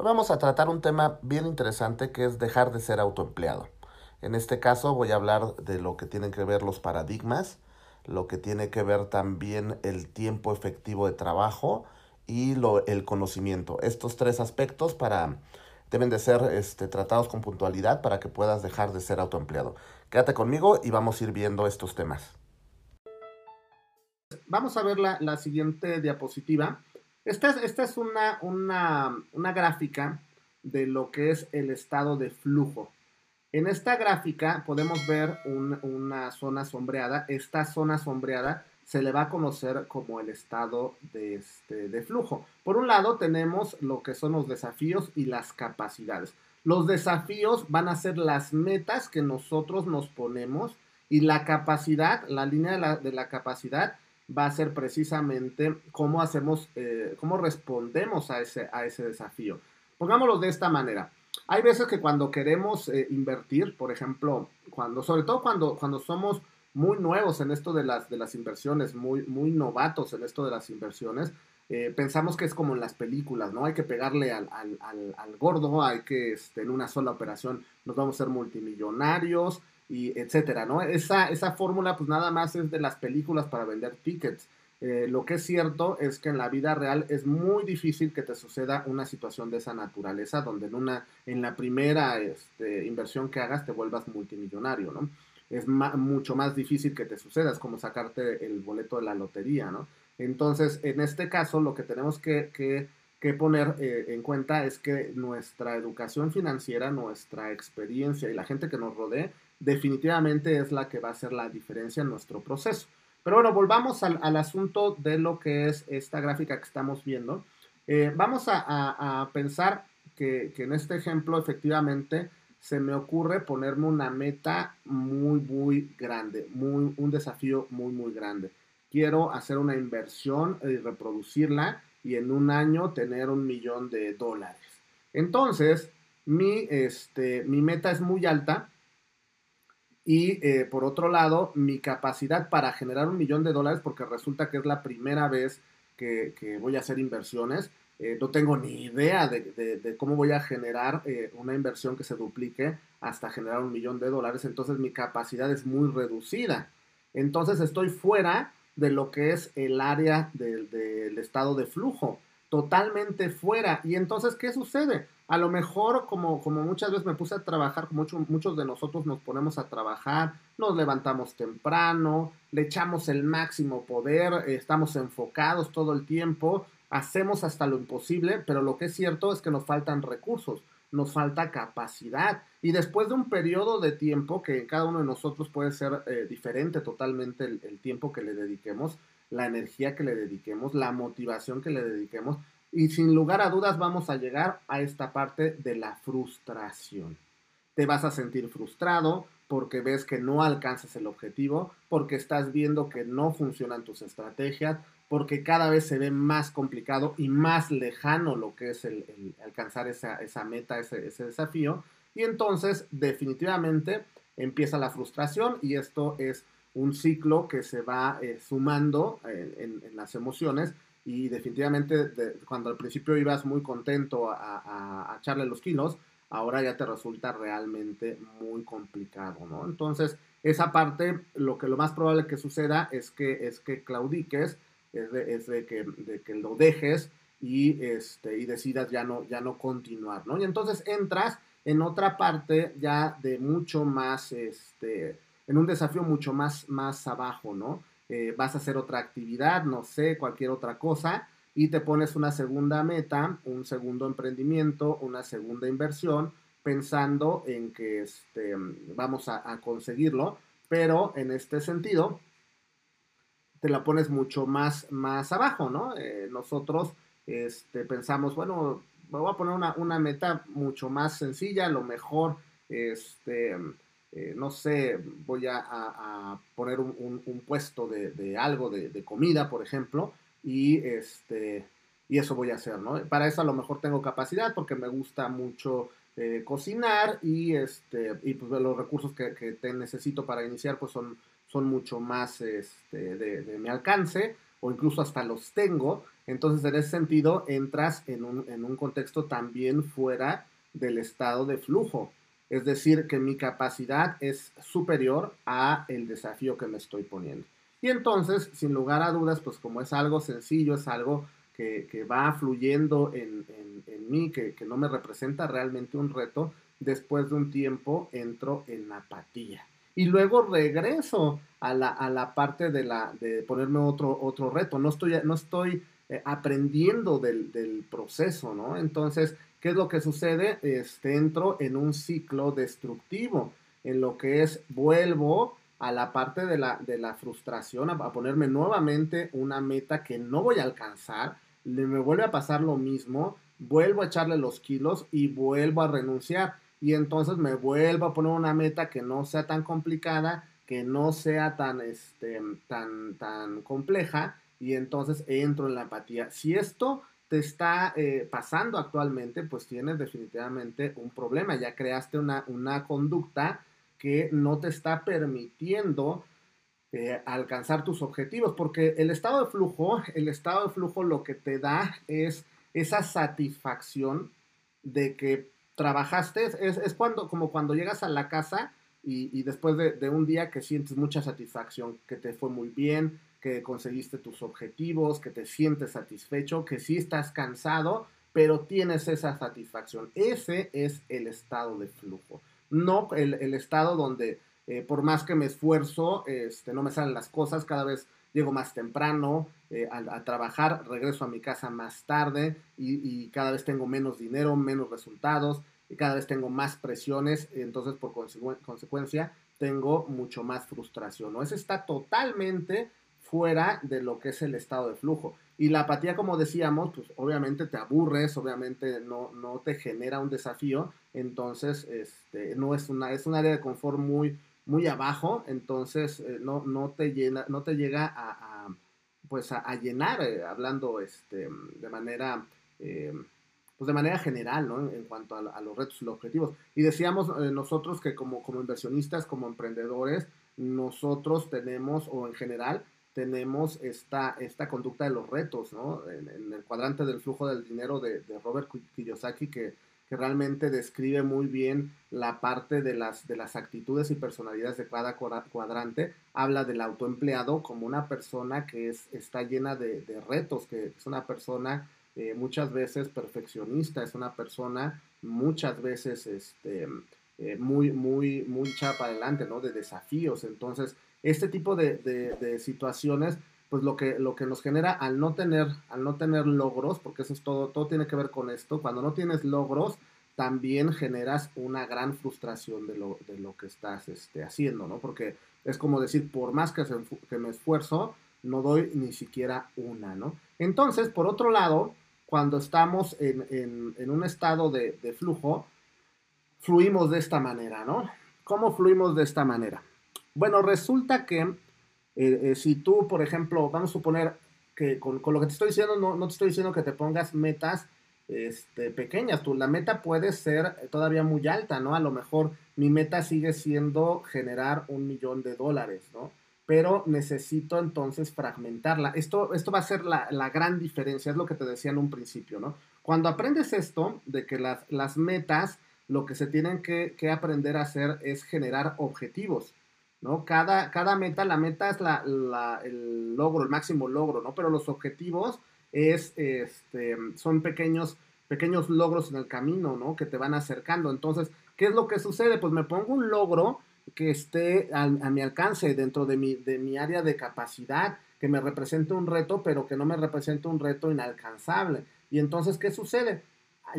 Hoy vamos a tratar un tema bien interesante que es dejar de ser autoempleado. En este caso voy a hablar de lo que tienen que ver los paradigmas, lo que tiene que ver también el tiempo efectivo de trabajo y lo, el conocimiento. Estos tres aspectos para, deben de ser este, tratados con puntualidad para que puedas dejar de ser autoempleado. Quédate conmigo y vamos a ir viendo estos temas. Vamos a ver la, la siguiente diapositiva. Esta es, esta es una, una, una gráfica de lo que es el estado de flujo. En esta gráfica podemos ver un, una zona sombreada. Esta zona sombreada se le va a conocer como el estado de, este, de flujo. Por un lado tenemos lo que son los desafíos y las capacidades. Los desafíos van a ser las metas que nosotros nos ponemos y la capacidad, la línea de la, de la capacidad va a ser precisamente cómo hacemos, eh, cómo respondemos a ese, a ese desafío. Pongámoslo de esta manera. Hay veces que cuando queremos eh, invertir, por ejemplo, cuando, sobre todo cuando, cuando somos muy nuevos en esto de las, de las inversiones, muy, muy novatos en esto de las inversiones, eh, pensamos que es como en las películas, ¿no? Hay que pegarle al, al, al, gordo, hay que este, en una sola operación nos vamos a ser multimillonarios y etcétera, ¿no? Esa, esa fórmula pues nada más es de las películas para vender tickets. Eh, lo que es cierto es que en la vida real es muy difícil que te suceda una situación de esa naturaleza, donde en, una, en la primera este, inversión que hagas te vuelvas multimillonario, ¿no? Es mucho más difícil que te suceda, es como sacarte el boleto de la lotería, ¿no? Entonces, en este caso, lo que tenemos que, poner eh, en cuenta es que nuestra educación financiera, nuestra experiencia y la gente que nos rodee, definitivamente es la que va a hacer la diferencia en nuestro proceso. Pero bueno, volvamos al, asunto de lo que es esta gráfica que estamos viendo. Eh, vamos a pensar que, que, en este ejemplo efectivamente se me ocurre ponerme una meta muy, muy grande, muy, un desafío muy, muy grande. Quiero hacer una inversión y reproducirla y en un año tener un millón de dólares. Entonces, mi, este, mi meta es muy alta y eh, por otro lado, mi capacidad para generar un millón de dólares, porque resulta que es la primera vez que, voy a hacer inversiones, eh, no tengo ni idea de, cómo voy a generar eh, una inversión que se duplique hasta generar un millón de dólares, entonces mi capacidad es muy reducida. Entonces estoy fuera de lo que es el área del estado de flujo, totalmente fuera. Y entonces, ¿qué sucede? a lo mejor, como, como muchas veces me puse a trabajar, mucho, muchos de nosotros nos ponemos a trabajar, nos levantamos temprano, le echamos el máximo poder, estamos enfocados todo el tiempo, hacemos hasta lo imposible, pero lo que es cierto es que nos faltan recursos, nos falta capacidad. Y después de un periodo de tiempo, que cada uno de nosotros puede ser eh, diferente totalmente el tiempo que le dediquemos, la energía que le dediquemos, la motivación que le dediquemos, y sin lugar a dudas vamos a llegar a esta parte de la frustración. Te vas a sentir frustrado porque ves que no alcanzas el objetivo, porque estás viendo que no funcionan tus estrategias, porque cada vez se ve más complicado y más lejano lo que es el, alcanzar esa, meta, ese, desafío. Y entonces definitivamente empieza la frustración y esto es un ciclo que se va eh, sumando eh, en, las emociones y definitivamente de, cuando al principio ibas muy contento a, a, a, echarle los kilos, ahora ya te resulta realmente muy complicado, ¿no? Entonces, esa parte, lo que lo más probable que suceda es que, es que claudiques, es de, es de que, de que lo dejes y, este, y decidas ya no, ya no continuar, ¿no? Y entonces entras en otra parte ya de mucho más, este, en un desafío mucho más, más abajo, ¿no? eh, vas a hacer otra actividad, no sé, cualquier otra cosa, y te pones una segunda meta, un segundo emprendimiento, una segunda inversión, pensando en que este, vamos a, conseguirlo, pero en este sentido, te la pones mucho más, más abajo, ¿no? Eh, nosotros este, pensamos, bueno, voy a poner una, una, meta mucho más sencilla, a lo mejor, este, eh, no sé, voy a, poner un, puesto de, algo, de, comida, por ejemplo, y, este, y eso voy a hacer, ¿no? Para eso a lo mejor tengo capacidad porque me gusta mucho eh, cocinar y, este, y pues los recursos que, que, te necesito para iniciar pues son, son mucho más este, de, de mi alcance o incluso hasta los tengo. Entonces, en ese sentido, entras en un, en un contexto también fuera del estado de flujo. Es decir, que mi capacidad es superior a el desafío que me estoy poniendo. Y entonces, sin lugar a dudas, pues como es algo sencillo, es algo que, que va fluyendo en, en, mí, que, que, no me representa realmente un reto, después de un tiempo entro en apatía. Y luego regreso a la, a la parte de, la, de ponerme otro, otro reto. No estoy, no estoy eh, aprendiendo del, del, proceso, ¿no? Entonces, ¿qué es lo que sucede? Este, entro en un ciclo destructivo, en lo que es vuelvo a la parte de la, de la frustración, a, a, ponerme nuevamente una meta que no voy a alcanzar, le, me vuelve a pasar lo mismo, vuelvo a echarle los kilos y vuelvo a renunciar. Y entonces me vuelvo a poner una meta que no sea tan complicada, que no sea tan, este, tan, tan compleja, y entonces entro en la apatía. Si esto te está eh, pasando actualmente, pues tienes definitivamente un problema, ya creaste una, una conducta que no te está permitiendo eh, alcanzar tus objetivos, porque el estado de flujo, el estado de flujo lo que te da es esa satisfacción de que trabajaste, es, es cuando, como cuando llegas a la casa y, después de, de, un día que sientes mucha satisfacción, que te fue muy bien, que conseguiste tus objetivos, que te sientes satisfecho, que sí estás cansado, pero tienes esa satisfacción. Ese es el estado de flujo no el, estado donde eh, por más que me esfuerzo, este, no me salen las cosas, cada vez llego más temprano eh, a, trabajar, regreso a mi casa más tarde y, cada vez tengo menos dinero, menos resultados y cada vez tengo más presiones, entonces por consecu consecuencia tengo mucho más frustración. ¿no? Ese está totalmente fuera de lo que es el estado de flujo. Y la apatía, como decíamos, pues obviamente te aburres, obviamente no, no te genera un desafío, entonces este, no es una, es un área de confort muy, muy abajo, entonces eh, no, no, te llena, no te llega a, pues a, llenar, eh, hablando este, de manera... Eh, pues de manera general, ¿no? En, cuanto a, los retos y los objetivos. Y decíamos nosotros que como, como inversionistas, como emprendedores, nosotros tenemos, o en general, tenemos esta, esta conducta de los retos, ¿no? En, el cuadrante del flujo del dinero de, de Robert Kiyosaki, que, que, realmente describe muy bien la parte de las, de las actitudes y personalidades de cada cuadrante, habla del autoempleado como una persona que es, está llena de, de retos, que es una persona eh, muchas veces perfeccionista, es una persona muchas veces este, eh, muy, muy, chapa adelante, ¿no? De desafíos, entonces este tipo de, de, de, situaciones, pues lo que, lo que nos genera al no tener, al no tener logros, porque eso es todo, todo tiene que ver con esto, cuando no tienes logros, también generas una gran frustración de lo, de lo que estás este, haciendo, ¿no? Porque es como decir, por más que, se, que me esfuerzo, no doy ni siquiera una, ¿no? Entonces, por otro lado, cuando estamos en, en, en un estado de, de flujo, fluimos de esta manera, ¿no? ¿Cómo fluimos de esta manera? Bueno, resulta que eh, eh, si tú, por ejemplo, vamos a suponer que con, con lo que te estoy diciendo, no, no, te estoy diciendo que te pongas metas este, pequeñas, tú, la meta puede ser todavía muy alta, ¿no? A lo mejor mi meta sigue siendo generar un millón de dólares, ¿no? Pero necesito entonces fragmentarla. Esto, esto va a ser la, la gran diferencia, es lo que te decía en un principio, ¿no? Cuando aprendes esto, de que las, las metas, lo que se tienen que, aprender a hacer es generar objetivos. ¿no? Cada, cada meta, la meta es la, el logro, el máximo logro, ¿no? Pero los objetivos es, este, son pequeños, pequeños logros en el camino, ¿no? Que te van acercando. Entonces, ¿qué es lo que sucede? Pues me pongo un logro que esté a, a mi alcance dentro de mi, de mi área de capacidad, que me represente un reto, pero que no me represente un reto inalcanzable. Y entonces, ¿qué sucede?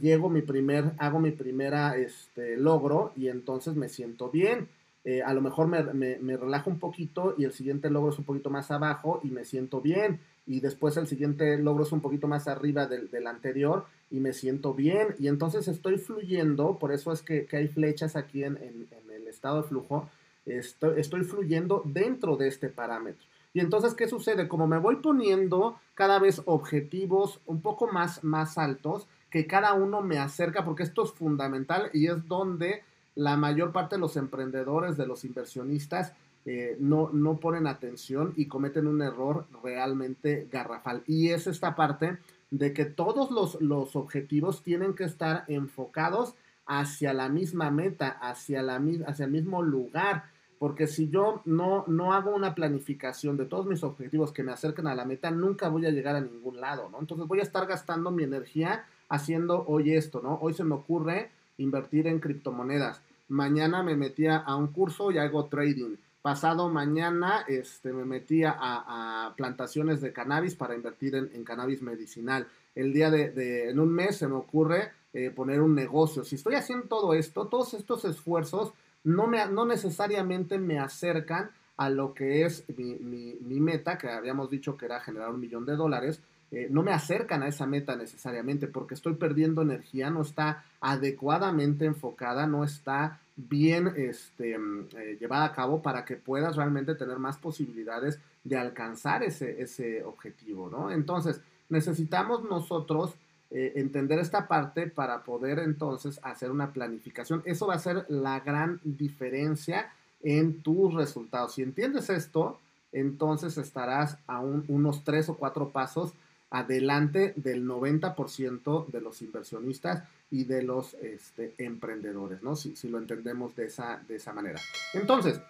Llego mi primer, hago mi primera este, logro y entonces me siento bien eh, a lo mejor me, me, relajo un poquito y el siguiente logro es un poquito más abajo y me siento bien. Y después el siguiente logro es un poquito más arriba del, del anterior y me siento bien. Y entonces estoy fluyendo, por eso es que, que hay flechas aquí en, en, en, el estado de flujo. Estoy, estoy fluyendo dentro de este parámetro. Y entonces, ¿qué sucede? Como me voy poniendo cada vez objetivos un poco más, más altos, que cada uno me acerca, porque esto es fundamental y es donde la mayor parte de los emprendedores, de los inversionistas, eh, no, no ponen atención y cometen un error realmente garrafal. Y es esta parte de que todos los, los objetivos tienen que estar enfocados hacia la misma meta, hacia, la, hacia el mismo lugar. Porque si yo no, no hago una planificación de todos mis objetivos que me acerquen a la meta, nunca voy a llegar a ningún lado, ¿no? Entonces voy a estar gastando mi energía haciendo hoy esto, ¿no? Hoy se me ocurre invertir en criptomonedas. Mañana me metía a un curso y hago trading. Pasado mañana este, me metía a, plantaciones de cannabis para invertir en, cannabis medicinal. El día de, en un mes se me ocurre eh, poner un negocio. Si estoy haciendo todo esto, todos estos esfuerzos no, me, no necesariamente me acercan a lo que es mi, meta, que habíamos dicho que era generar un millón de dólares, eh, no me acercan a esa meta necesariamente porque estoy perdiendo energía, no está adecuadamente enfocada, no está bien este, mm, eh, llevada a cabo para que puedas realmente tener más posibilidades de alcanzar ese, ese objetivo, ¿no? Entonces, necesitamos nosotros eh, entender esta parte para poder entonces hacer una planificación. Eso va a ser la gran diferencia en tus resultados. Si entiendes esto, entonces estarás a unos tres o cuatro pasos adelante del 90% de los inversionistas y de los este, emprendedores, ¿no? Si, lo entendemos de esa, de esa manera. Entonces,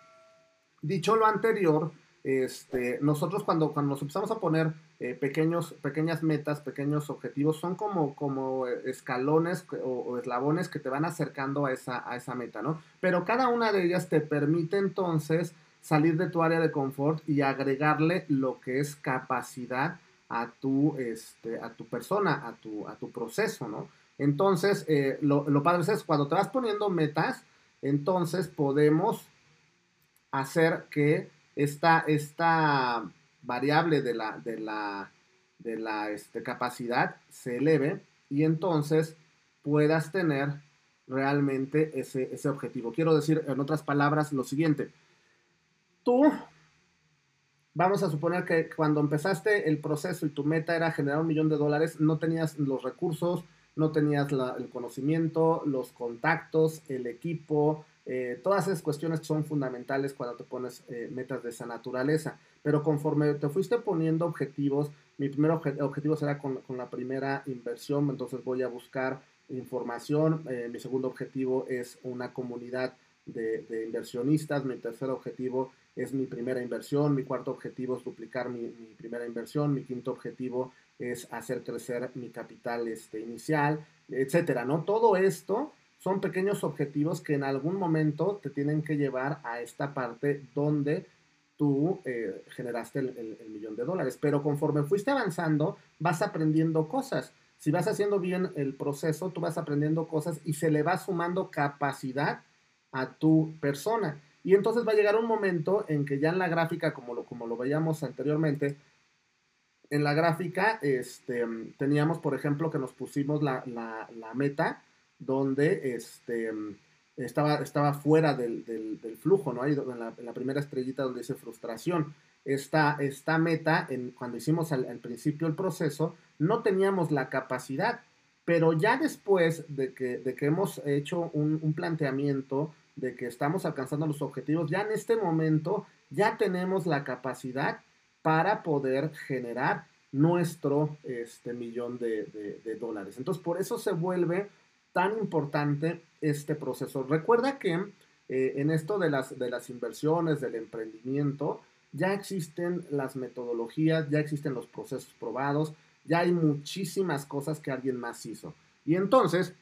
dicho lo anterior, este, nosotros cuando, cuando nos empezamos a poner eh, pequeños, pequeñas metas, pequeños objetivos, son como, como escalones o, eslabones que te van acercando a esa, a esa meta, ¿no? Pero cada una de ellas te permite entonces salir de tu área de confort y agregarle lo que es capacidad a tu, este, a tu persona, a tu, a tu proceso, ¿no? Entonces, eh, lo, lo, padre es cuando te vas poniendo metas, entonces podemos hacer que esta, esta variable de la, de la, de la este, capacidad se eleve y entonces puedas tener realmente ese, ese objetivo. Quiero decir, en otras palabras, lo siguiente. Tú vamos a suponer que cuando empezaste el proceso y tu meta era generar un millón de dólares, no tenías los recursos, no tenías el conocimiento, los contactos, el equipo, eh, todas esas cuestiones son fundamentales cuando te pones eh, metas de esa naturaleza. Pero conforme te fuiste poniendo objetivos, mi primer objetivo será con, la primera inversión, entonces voy a buscar información. Eh, mi segundo objetivo es una comunidad de, inversionistas. Mi tercer objetivo es mi primera inversión. Mi cuarto objetivo es duplicar mi, primera inversión. Mi quinto objetivo es hacer crecer mi capital este, inicial, etcétera, ¿no? Todo esto son pequeños objetivos que en algún momento te tienen que llevar a esta parte donde tú eh, generaste el, millón de dólares. Pero conforme fuiste avanzando, vas aprendiendo cosas. Si vas haciendo bien el proceso, tú vas aprendiendo cosas y se le va sumando capacidad a tu persona. Y entonces va a llegar un momento en que ya en la gráfica, como lo, como lo veíamos anteriormente, en la gráfica este, teníamos, por ejemplo, que nos pusimos la, meta donde este, estaba, estaba fuera del, flujo, ¿no? Ahí en la, la, primera estrellita donde dice frustración. Esta, esta meta, en, cuando hicimos al, principio el proceso, no teníamos la capacidad, pero ya después de que, de que hemos hecho un, un planteamiento de que estamos alcanzando los objetivos, ya en este momento ya tenemos la capacidad para poder generar nuestro este, millón de, dólares. Entonces, por eso se vuelve tan importante este proceso. Recuerda que eh, en esto de las, de las inversiones, del emprendimiento, ya existen las metodologías, ya existen los procesos probados, ya hay muchísimas cosas que alguien más hizo. Y entonces,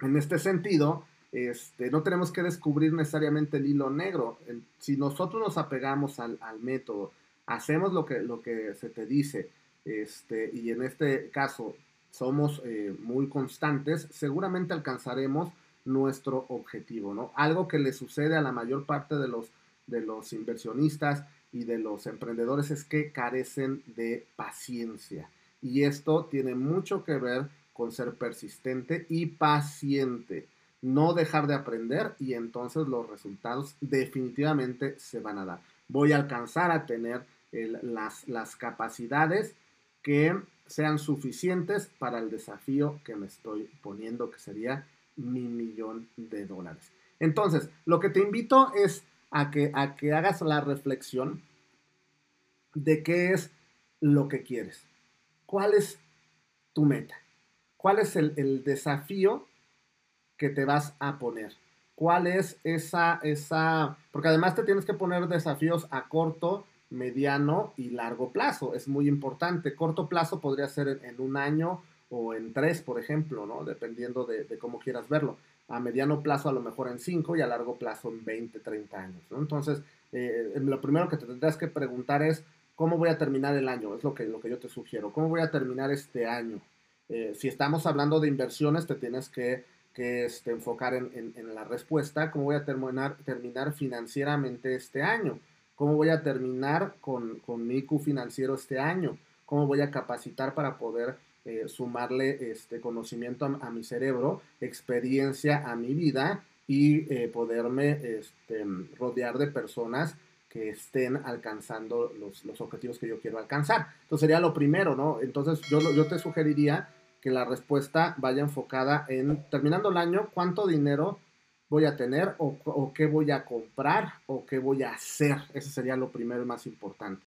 en este sentido, este, no tenemos que descubrir necesariamente el hilo negro. Si nosotros nos apegamos al, método, hacemos lo que, lo que se te dice, este, y en este caso somos eh, muy constantes, seguramente alcanzaremos nuestro objetivo, ¿no? Algo que le sucede a la mayor parte de los, de los inversionistas y de los emprendedores es que carecen de paciencia. Y esto tiene mucho que ver con ser persistente y paciente no dejar de aprender y entonces los resultados definitivamente se van a dar. Voy a alcanzar a tener las, las capacidades que sean suficientes para el desafío que me estoy poniendo, que sería mi millón de dólares. Entonces, lo que te invito es a que, a que hagas la reflexión de qué es lo que quieres. ¿Cuál es tu meta? ¿Cuál es el, el desafío que te vas a poner? ¿Cuál es esa, esa, porque además te tienes que poner desafíos a corto, mediano y largo plazo. Es muy importante. Corto plazo podría ser en, un año o en tres, por ejemplo, ¿no? Dependiendo de, cómo quieras verlo. A mediano plazo a lo mejor en cinco y a largo plazo en 20, 30 años. Entonces, eh, lo primero que te tendrás que preguntar es, ¿cómo voy a terminar el año? Es lo que, lo que yo te sugiero. ¿Cómo voy a terminar este año? Eh, si estamos hablando de inversiones, te tienes que, este, enfocar en, la respuesta. ¿Cómo voy a terminar, terminar financieramente este año? ¿Cómo voy a terminar con, mi IQ financiero este año? ¿Cómo voy a capacitar para poder eh, sumarle este conocimiento a, mi cerebro, experiencia a mi vida y eh, poderme este, rodear de personas que estén alcanzando los, objetivos que yo quiero alcanzar. Entonces sería lo primero, ¿no? Entonces yo, yo te sugeriría que la respuesta vaya enfocada en, terminando el año, cuánto dinero voy a tener o, qué voy a comprar o qué voy a hacer. Ese sería lo primero y más importante.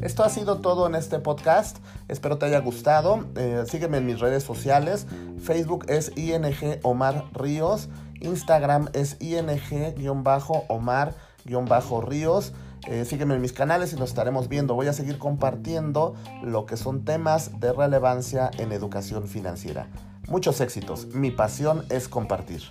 Esto ha sido todo en este podcast. Espero te haya gustado. Eh, sígueme en mis redes sociales. Facebook es ING Omar Ríos. Instagram es ING-Omar-Ríos. Eh, sígueme en mis canales y nos estaremos viendo. Voy a seguir compartiendo lo que son temas de relevancia en educación financiera. Muchos éxitos. Mi pasión es compartir.